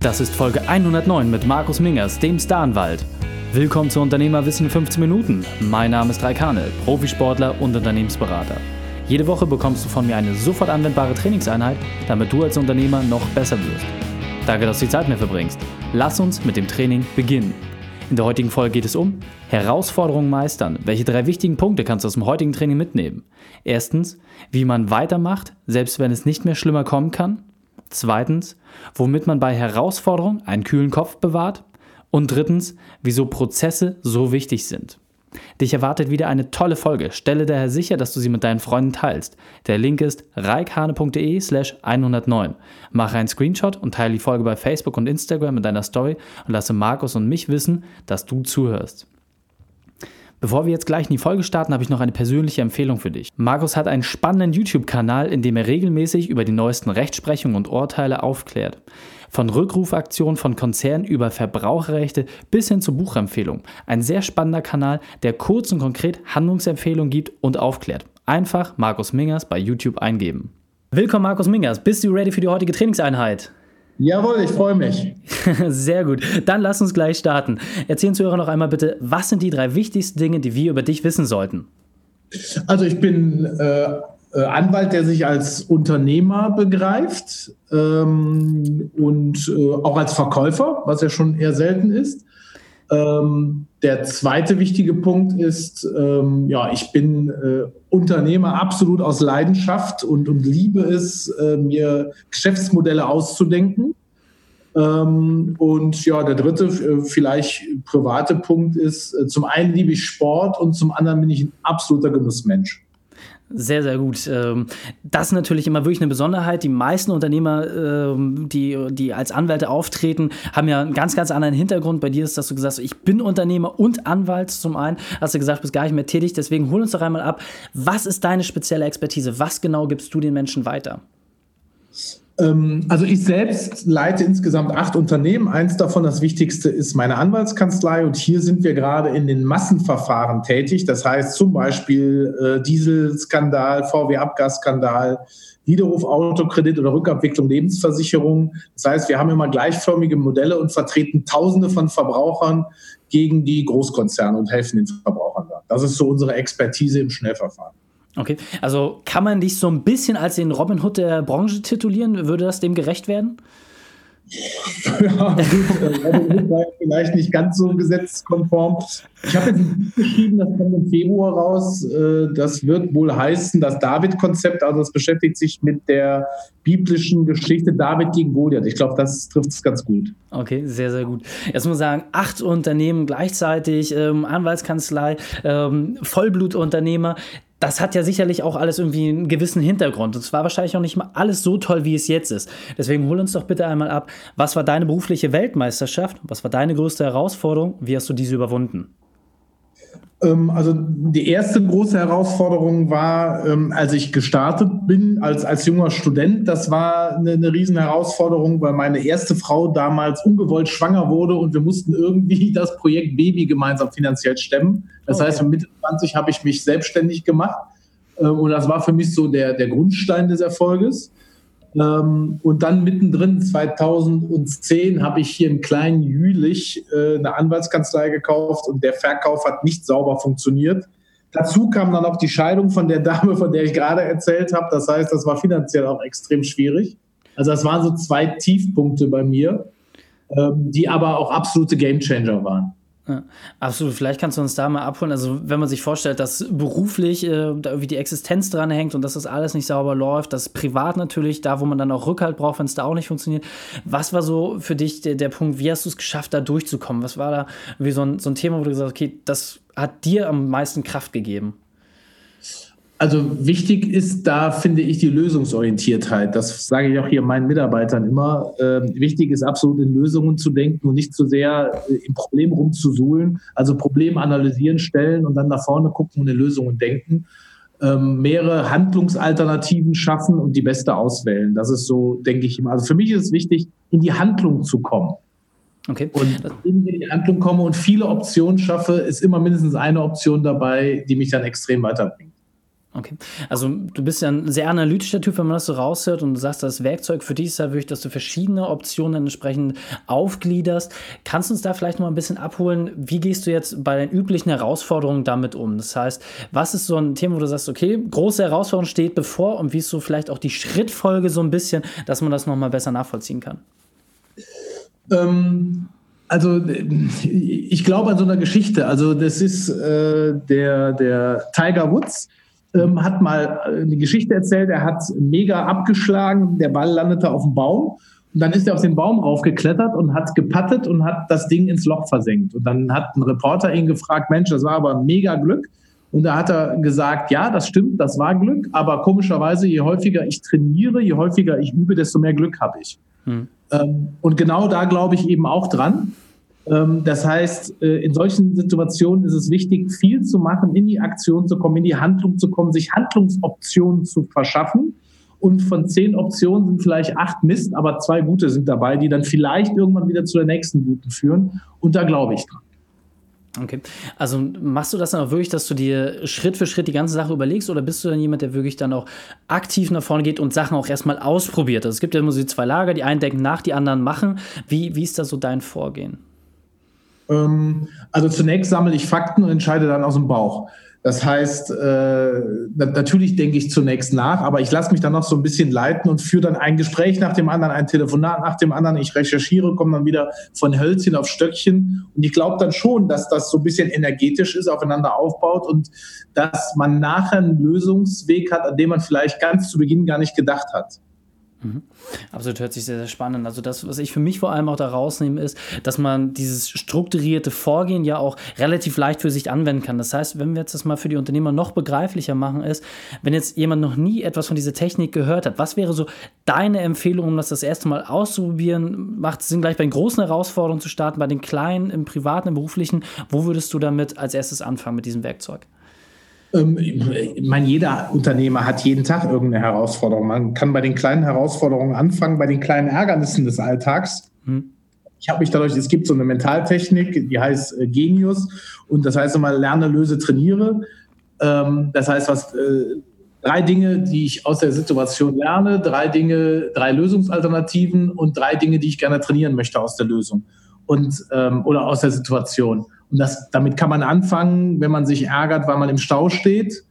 Das ist Folge 109 mit Markus Mingers, dem Staranwalt. Willkommen zu Unternehmerwissen in 15 Minuten. Mein Name ist Raikane, Profisportler und Unternehmensberater. Jede Woche bekommst du von mir eine sofort anwendbare Trainingseinheit, damit du als Unternehmer noch besser wirst. Danke, dass du die Zeit mir verbringst. Lass uns mit dem Training beginnen. In der heutigen Folge geht es um Herausforderungen meistern. Welche drei wichtigen Punkte kannst du aus dem heutigen Training mitnehmen? Erstens, wie man weitermacht, selbst wenn es nicht mehr schlimmer kommen kann. Zweitens, womit man bei Herausforderungen einen kühlen Kopf bewahrt. Und drittens, wieso Prozesse so wichtig sind. Dich erwartet wieder eine tolle Folge. Stelle daher sicher, dass du sie mit deinen Freunden teilst. Der Link ist reikhane.de slash 109. Mache einen Screenshot und teile die Folge bei Facebook und Instagram in deiner Story und lasse Markus und mich wissen, dass du zuhörst. Bevor wir jetzt gleich in die Folge starten, habe ich noch eine persönliche Empfehlung für dich. Markus hat einen spannenden YouTube-Kanal, in dem er regelmäßig über die neuesten Rechtsprechungen und Urteile aufklärt. Von Rückrufaktionen von Konzernen über Verbraucherrechte bis hin zu Buchempfehlungen. Ein sehr spannender Kanal, der kurz und konkret Handlungsempfehlungen gibt und aufklärt. Einfach Markus Mingers bei YouTube eingeben. Willkommen Markus Mingers, bist du ready für die heutige Trainingseinheit? Jawohl, ich freue mich. Sehr gut. Dann lass uns gleich starten. Erzählen Zuhörer noch einmal bitte, was sind die drei wichtigsten Dinge, die wir über dich wissen sollten? Also ich bin äh, äh, Anwalt, der sich als Unternehmer begreift ähm, und äh, auch als Verkäufer, was ja schon eher selten ist. Ähm, der zweite wichtige Punkt ist, ähm, ja, ich bin äh, Unternehmer absolut aus Leidenschaft und, und liebe es, äh, mir Geschäftsmodelle auszudenken. Ähm, und ja, der dritte, äh, vielleicht private Punkt ist, äh, zum einen liebe ich Sport und zum anderen bin ich ein absoluter Genussmensch. Sehr, sehr gut. Ähm, das ist natürlich immer wirklich eine Besonderheit. Die meisten Unternehmer, ähm, die, die als Anwälte auftreten, haben ja einen ganz, ganz anderen Hintergrund. Bei dir ist, dass du gesagt hast, ich bin Unternehmer und Anwalt zum einen. Hast du gesagt, du bist gar nicht mehr tätig. Deswegen hol uns doch einmal ab. Was ist deine spezielle Expertise? Was genau gibst du den Menschen weiter? Ähm, also ich selbst leite insgesamt acht Unternehmen. Eins davon, das wichtigste, ist meine Anwaltskanzlei. Und hier sind wir gerade in den Massenverfahren tätig. Das heißt zum Beispiel äh, Dieselskandal, VW-Abgasskandal, Widerruf Autokredit oder Rückabwicklung Lebensversicherung. Das heißt, wir haben immer gleichförmige Modelle und vertreten Tausende von Verbrauchern gegen die Großkonzerne und helfen den Verbrauchern da. Das ist so unsere Expertise im Schnellverfahren. Okay, also kann man dich so ein bisschen als den Robin Hood der Branche titulieren? Würde das dem gerecht werden? Ja, gut, äh, war vielleicht nicht ganz so gesetzeskonform. Ich habe jetzt geschrieben, das kommt im Februar raus. Äh, das wird wohl heißen, das David-Konzept. Also, es beschäftigt sich mit der biblischen Geschichte David gegen Goliath. Ich glaube, das trifft es ganz gut. Okay, sehr, sehr gut. Jetzt muss man sagen, acht Unternehmen gleichzeitig, ähm, Anwaltskanzlei, ähm, Vollblutunternehmer das hat ja sicherlich auch alles irgendwie einen gewissen Hintergrund. Und es war wahrscheinlich auch nicht mal alles so toll, wie es jetzt ist. Deswegen hol uns doch bitte einmal ab, was war deine berufliche Weltmeisterschaft? Was war deine größte Herausforderung? Wie hast du diese überwunden? Ähm, also die erste große Herausforderung war, ähm, als ich gestartet bin als, als junger Student, das war eine, eine riesen Herausforderung, weil meine erste Frau damals ungewollt schwanger wurde und wir mussten irgendwie das Projekt Baby gemeinsam finanziell stemmen. Das okay. heißt, mit Mitte 20 habe ich mich selbstständig gemacht ähm, und das war für mich so der, der Grundstein des Erfolges. Ähm, und dann mittendrin 2010 habe ich hier im kleinen Jülich äh, eine Anwaltskanzlei gekauft und der Verkauf hat nicht sauber funktioniert. Dazu kam dann auch die Scheidung von der Dame, von der ich gerade erzählt habe. Das heißt, das war finanziell auch extrem schwierig. Also das waren so zwei Tiefpunkte bei mir, ähm, die aber auch absolute Gamechanger waren. Ja, absolut. Vielleicht kannst du uns da mal abholen. Also, wenn man sich vorstellt, dass beruflich äh, da irgendwie die Existenz dran hängt und dass das alles nicht sauber läuft, dass privat natürlich, da wo man dann auch Rückhalt braucht, wenn es da auch nicht funktioniert. Was war so für dich der, der Punkt, wie hast du es geschafft, da durchzukommen? Was war da wie so ein, so ein Thema, wo du gesagt hast, okay, das hat dir am meisten Kraft gegeben? Also wichtig ist da, finde ich, die Lösungsorientiertheit. Das sage ich auch hier meinen Mitarbeitern immer. Ähm, wichtig ist absolut in Lösungen zu denken und nicht zu sehr äh, im Problem rumzusuhlen. Also Problem analysieren, stellen und dann nach vorne gucken und in Lösungen denken. Ähm, mehrere Handlungsalternativen schaffen und die beste auswählen. Das ist so, denke ich immer. Also für mich ist es wichtig, in die Handlung zu kommen. Okay. Und wenn ich in die Handlung komme und viele Optionen schaffe, ist immer mindestens eine Option dabei, die mich dann extrem weiterbringt. Okay. Also du bist ja ein sehr analytischer Typ, wenn man das so raushört und du sagst, das Werkzeug für dich ist ja wirklich, dass du verschiedene Optionen entsprechend aufgliederst. Kannst du uns da vielleicht noch ein bisschen abholen? Wie gehst du jetzt bei den üblichen Herausforderungen damit um? Das heißt, was ist so ein Thema, wo du sagst, okay, große Herausforderung steht bevor und wie ist so vielleicht auch die Schrittfolge so ein bisschen, dass man das nochmal besser nachvollziehen kann? Ähm also ich glaube an so einer Geschichte. Also das ist äh, der, der Tiger Woods, ähm, hat mal eine Geschichte erzählt, er hat mega abgeschlagen, der Ball landete auf dem Baum und dann ist er auf den Baum raufgeklettert und hat gepattet und hat das Ding ins Loch versenkt. Und dann hat ein Reporter ihn gefragt, Mensch, das war aber mega Glück. Und da hat er gesagt, ja, das stimmt, das war Glück, aber komischerweise, je häufiger ich trainiere, je häufiger ich übe, desto mehr Glück habe ich. Hm. Ähm, und genau da glaube ich eben auch dran. Ähm, das heißt, äh, in solchen Situationen ist es wichtig, viel zu machen, in die Aktion zu kommen, in die Handlung zu kommen, sich Handlungsoptionen zu verschaffen. Und von zehn Optionen sind vielleicht acht Mist, aber zwei gute sind dabei, die dann vielleicht irgendwann wieder zu der nächsten guten führen. Und da glaube ich dran. Okay. Also machst du das dann auch wirklich, dass du dir Schritt für Schritt die ganze Sache überlegst oder bist du dann jemand, der wirklich dann auch aktiv nach vorne geht und Sachen auch erstmal ausprobiert? Also es gibt ja immer so zwei Lager, die einen denken nach, die anderen machen. Wie, wie ist da so dein Vorgehen? Ähm, also zunächst sammle ich Fakten und entscheide dann aus dem Bauch. Das heißt, äh, natürlich denke ich zunächst nach, aber ich lasse mich dann noch so ein bisschen leiten und führe dann ein Gespräch nach dem anderen, ein Telefonat nach dem anderen. Ich recherchiere, komme dann wieder von Hölzchen auf Stöckchen. Und ich glaube dann schon, dass das so ein bisschen energetisch ist, aufeinander aufbaut und dass man nachher einen Lösungsweg hat, an dem man vielleicht ganz zu Beginn gar nicht gedacht hat. Mhm. Absolut, hört sich sehr, sehr spannend. Also das, was ich für mich vor allem auch da rausnehme, ist, dass man dieses strukturierte Vorgehen ja auch relativ leicht für sich anwenden kann. Das heißt, wenn wir jetzt das mal für die Unternehmer noch begreiflicher machen, ist, wenn jetzt jemand noch nie etwas von dieser Technik gehört hat, was wäre so deine Empfehlung, um das das erste Mal auszuprobieren? Macht es Sinn, gleich bei den großen Herausforderungen zu starten, bei den kleinen, im privaten, im beruflichen? Wo würdest du damit als erstes anfangen mit diesem Werkzeug? Ähm, ich meine, jeder Unternehmer hat jeden Tag irgendeine Herausforderung. Man kann bei den kleinen Herausforderungen anfangen, bei den kleinen Ärgernissen des Alltags. Hm. Ich habe mich dadurch, es gibt so eine Mentaltechnik, die heißt äh, Genius und das heißt immer lerne, löse, trainiere. Ähm, das heißt, was äh, drei Dinge, die ich aus der Situation lerne, drei Dinge, drei Lösungsalternativen und drei Dinge, die ich gerne trainieren möchte aus der Lösung und ähm, oder aus der Situation. Und das, damit kann man anfangen, wenn man sich ärgert, weil man im Stau steht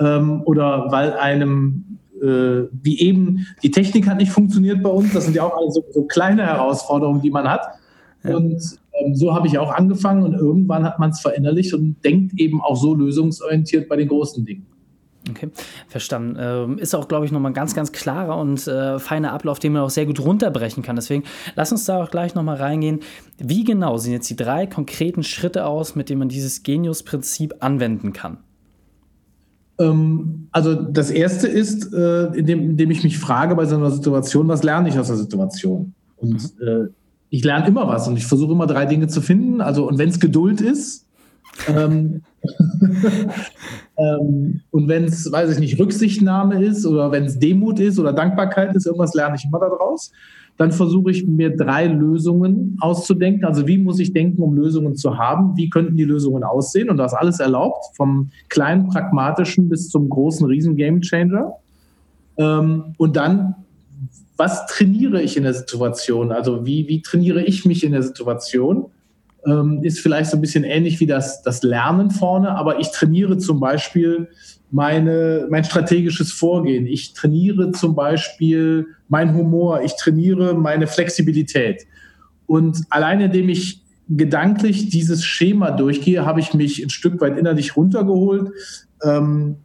ähm, oder weil einem, äh, wie eben, die Technik hat nicht funktioniert bei uns. Das sind ja auch alle so, so kleine Herausforderungen, die man hat. Ja. Und ähm, so habe ich auch angefangen und irgendwann hat man es verinnerlicht und denkt eben auch so lösungsorientiert bei den großen Dingen. Okay, verstanden. Ähm, ist auch, glaube ich, nochmal ein ganz, ganz klarer und äh, feiner Ablauf, den man auch sehr gut runterbrechen kann. Deswegen lass uns da auch gleich nochmal reingehen. Wie genau sehen jetzt die drei konkreten Schritte aus, mit denen man dieses Genius-Prinzip anwenden kann? Ähm, also das erste ist, äh, indem, indem ich mich frage bei so einer Situation, was lerne ich aus der Situation? Und mhm. äh, ich lerne immer was und ich versuche immer drei Dinge zu finden. Also, und wenn es Geduld ist, ähm, ähm, und wenn es, weiß ich nicht, Rücksichtnahme ist oder wenn es Demut ist oder Dankbarkeit ist, irgendwas lerne ich immer daraus. Dann versuche ich mir drei Lösungen auszudenken. Also wie muss ich denken, um Lösungen zu haben? Wie könnten die Lösungen aussehen? Und das alles erlaubt, vom kleinen pragmatischen bis zum großen riesen Gamechanger. Ähm, und dann was trainiere ich in der Situation? Also wie, wie trainiere ich mich in der Situation? Ähm, ist vielleicht so ein bisschen ähnlich wie das, das Lernen vorne, aber ich trainiere zum Beispiel meine, mein strategisches Vorgehen. Ich trainiere zum Beispiel mein Humor. Ich trainiere meine Flexibilität. Und alleine, indem ich gedanklich dieses Schema durchgehe, habe ich mich ein Stück weit innerlich runtergeholt, ähm,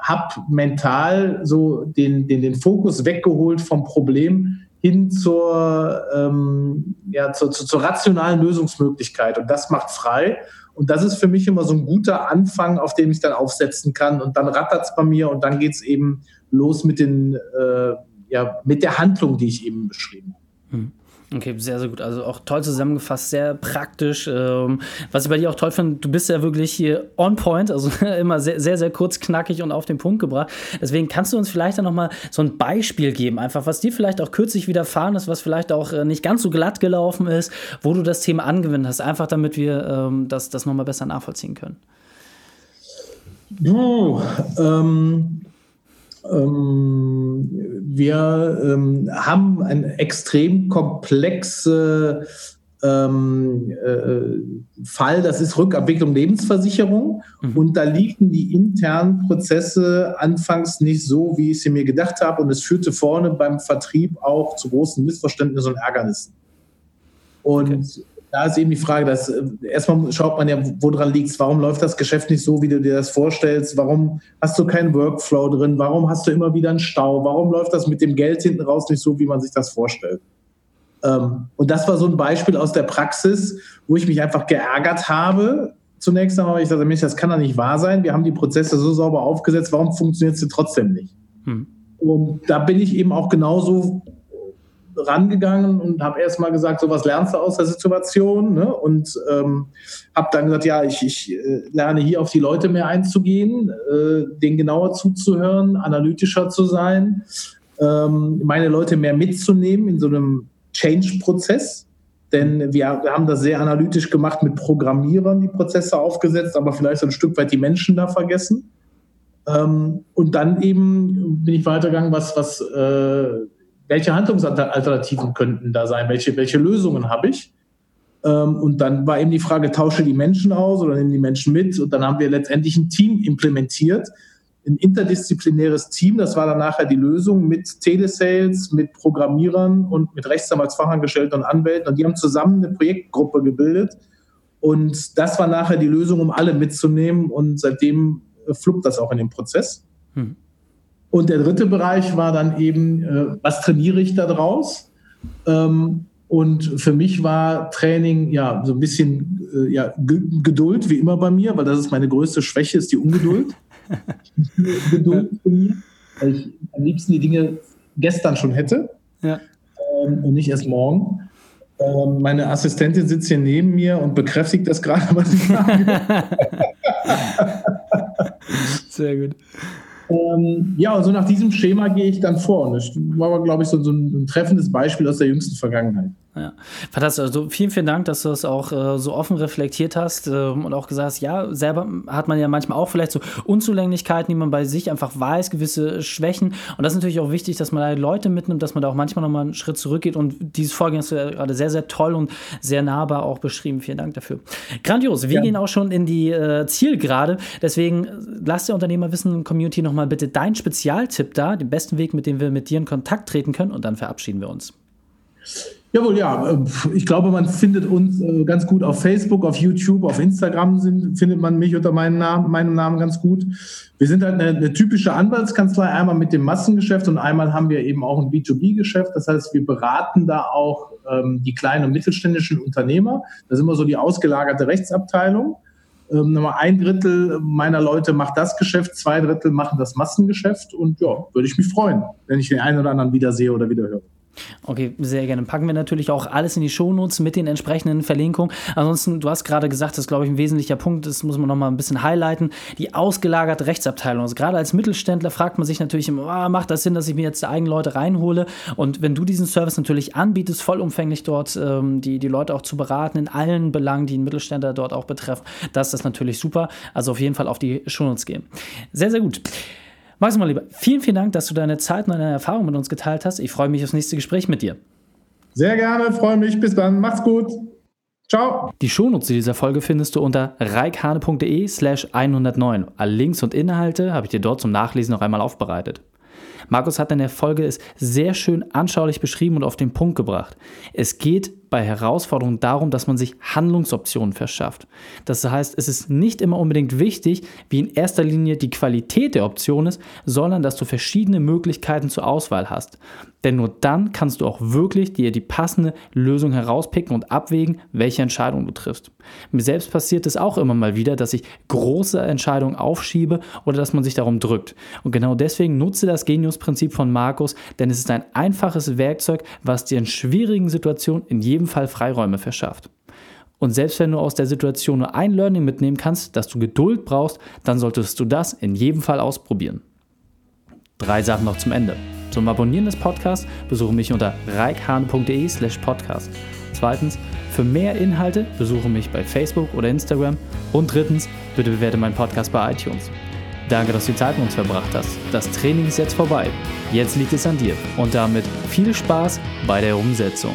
habe mental so den, den, den Fokus weggeholt vom Problem hin zur, ähm, ja, zur, zur, zur rationalen Lösungsmöglichkeit. Und das macht frei. Und das ist für mich immer so ein guter Anfang, auf dem ich dann aufsetzen kann. Und dann rattert es bei mir und dann geht es eben los mit, den, äh, ja, mit der Handlung, die ich eben beschrieben habe. Hm. Okay, sehr, sehr gut. Also auch toll zusammengefasst, sehr praktisch. Ähm, was ich bei dir auch toll finde, du bist ja wirklich hier on point, also immer sehr, sehr, sehr kurz, knackig und auf den Punkt gebracht. Deswegen kannst du uns vielleicht dann nochmal so ein Beispiel geben, einfach was dir vielleicht auch kürzlich widerfahren ist, was vielleicht auch äh, nicht ganz so glatt gelaufen ist, wo du das Thema angewendet hast, einfach damit wir ähm, das, das nochmal besser nachvollziehen können. Ähm, ähm, wir ähm, haben eine extrem komplexe ähm, äh, Fall, das ist Rückabwicklung Lebensversicherung. Mhm. Und da liefen die internen Prozesse anfangs nicht so, wie ich sie mir gedacht habe. Und es führte vorne beim Vertrieb auch zu großen Missverständnissen und Ärgernissen. Und okay. Da ist eben die Frage, dass äh, erstmal schaut man ja, woran liegt es, warum läuft das Geschäft nicht so, wie du dir das vorstellst, warum hast du keinen Workflow drin, warum hast du immer wieder einen Stau, warum läuft das mit dem Geld hinten raus nicht so, wie man sich das vorstellt. Ähm, und das war so ein Beispiel aus der Praxis, wo ich mich einfach geärgert habe. Zunächst einmal, weil ich dachte, Mensch, das kann doch nicht wahr sein. Wir haben die Prozesse so sauber aufgesetzt, warum funktioniert es trotzdem nicht? Hm. Und da bin ich eben auch genauso rangegangen und habe erstmal gesagt, so was lernst du aus der Situation? Ne? Und ähm, habe dann gesagt, ja, ich, ich äh, lerne hier auf die Leute mehr einzugehen, äh, denen genauer zuzuhören, analytischer zu sein, ähm, meine Leute mehr mitzunehmen in so einem Change-Prozess. Denn wir haben das sehr analytisch gemacht mit Programmierern, die Prozesse aufgesetzt, aber vielleicht so ein Stück weit die Menschen da vergessen. Ähm, und dann eben bin ich weitergegangen, was, was, äh, welche Handlungsalternativen könnten da sein, welche, welche Lösungen habe ich. Ähm, und dann war eben die Frage, tausche die Menschen aus oder nehmen die Menschen mit? Und dann haben wir letztendlich ein Team implementiert, ein interdisziplinäres Team. Das war dann nachher die Lösung mit Telesales, mit Programmierern und mit Rechtsanwaltsfachangestellten und Anwälten. Und die haben zusammen eine Projektgruppe gebildet. Und das war nachher die Lösung, um alle mitzunehmen. Und seitdem äh, fluppt das auch in dem Prozess. Hm. Und der dritte Bereich war dann eben, äh, was trainiere ich da draus? Ähm, und für mich war Training ja so ein bisschen äh, ja, Geduld, wie immer bei mir, weil das ist meine größte Schwäche, ist die Ungeduld. Geduld von mir, weil ich am liebsten die Dinge gestern schon hätte ja. ähm, und nicht erst morgen. Ähm, meine Assistentin sitzt hier neben mir und bekräftigt das gerade, was ich sage. Sehr gut. Ähm, ja, und so nach diesem Schema gehe ich dann vor. Und das war, glaube ich, so, so ein, ein treffendes Beispiel aus der jüngsten Vergangenheit. Ja. Fantastisch. Also vielen, vielen Dank, dass du das auch äh, so offen reflektiert hast äh, und auch gesagt hast, ja, selber hat man ja manchmal auch vielleicht so Unzulänglichkeiten, die man bei sich einfach weiß, gewisse Schwächen. Und das ist natürlich auch wichtig, dass man da Leute mitnimmt, dass man da auch manchmal nochmal einen Schritt zurückgeht. Und dieses Vorgehen hast du ja gerade sehr, sehr toll und sehr nahbar auch beschrieben. Vielen Dank dafür. Grandios. Wir ja. gehen auch schon in die äh, Zielgerade. Deswegen äh, lass der Unternehmerwissen-Community nochmal bitte deinen Spezialtipp da, den besten Weg, mit dem wir mit dir in Kontakt treten können. Und dann verabschieden wir uns. Jawohl, ja. Äh, ich glaube, man findet uns äh, ganz gut auf Facebook, auf YouTube, auf Instagram sind, findet man mich unter meinem Namen, meinem Namen ganz gut. Wir sind halt eine, eine, typische Anwaltskanzlei, einmal mit dem Massengeschäft und einmal haben wir eben auch ein B2B-Geschäft. Das heißt, wir beraten da auch ähm, die kleinen und mittelständischen Unternehmer. Das ist immer so die ausgelagerte Rechtsabteilung. Ähm, ein Drittel meiner Leute macht das Geschäft, zwei Drittel machen das Massengeschäft und ja, würde ich mich freuen, wenn ich den einen oder anderen wiedersehe oder wiederhöre. Okay, sehr gerne. Packen wir natürlich auch alles in die Shownotes mit den entsprechenden Verlinkungen. Ansonsten, du hast gerade gesagt, das ist, glaube ich, ein wesentlicher Punkt, das muss man nochmal ein bisschen highlighten, die ausgelagerte Rechtsabteilung. Also gerade als Mittelständler fragt man sich natürlich immer, ah, macht das Sinn, dass ich mir jetzt eigene Leute reinhole? Und wenn du diesen Service natürlich anbietest, vollumfänglich dort ähm, die, die Leute auch zu beraten in allen Belangen, die einen Mittelständler dort auch betreffen, das ist natürlich super. Also auf jeden Fall auf die Shownotes gehen. Sehr, sehr gut. Max, mal lieber, vielen, vielen Dank, dass du deine Zeit und deine Erfahrung mit uns geteilt hast. Ich freue mich aufs nächste Gespräch mit dir. Sehr gerne, freue mich. Bis dann. Macht's gut. Ciao. Die Shownotes dieser Folge findest du unter reikhane.de slash 109. Alle Links und Inhalte habe ich dir dort zum Nachlesen noch einmal aufbereitet. Markus hat in der Folge es sehr schön anschaulich beschrieben und auf den Punkt gebracht. Es geht bei Herausforderungen darum, dass man sich Handlungsoptionen verschafft. Das heißt, es ist nicht immer unbedingt wichtig, wie in erster Linie die Qualität der Option ist, sondern dass du verschiedene Möglichkeiten zur Auswahl hast. Denn nur dann kannst du auch wirklich dir die passende Lösung herauspicken und abwägen, welche Entscheidung du triffst. Mir selbst passiert es auch immer mal wieder, dass ich große Entscheidungen aufschiebe oder dass man sich darum drückt. Und genau deswegen nutze das Genius-Prinzip von Markus, denn es ist ein einfaches Werkzeug, was dir in schwierigen Situationen in jedem Fall Freiräume verschafft. Und selbst wenn du aus der Situation nur ein Learning mitnehmen kannst, dass du Geduld brauchst, dann solltest du das in jedem Fall ausprobieren. Drei Sachen noch zum Ende. Zum Abonnieren des Podcasts besuche mich unter reikhahn.de slash podcast. Zweitens, für mehr Inhalte besuche mich bei Facebook oder Instagram. Und drittens, bitte bewerte meinen Podcast bei iTunes. Danke, dass du die Zeit mit uns verbracht hast. Das Training ist jetzt vorbei. Jetzt liegt es an dir. Und damit viel Spaß bei der Umsetzung.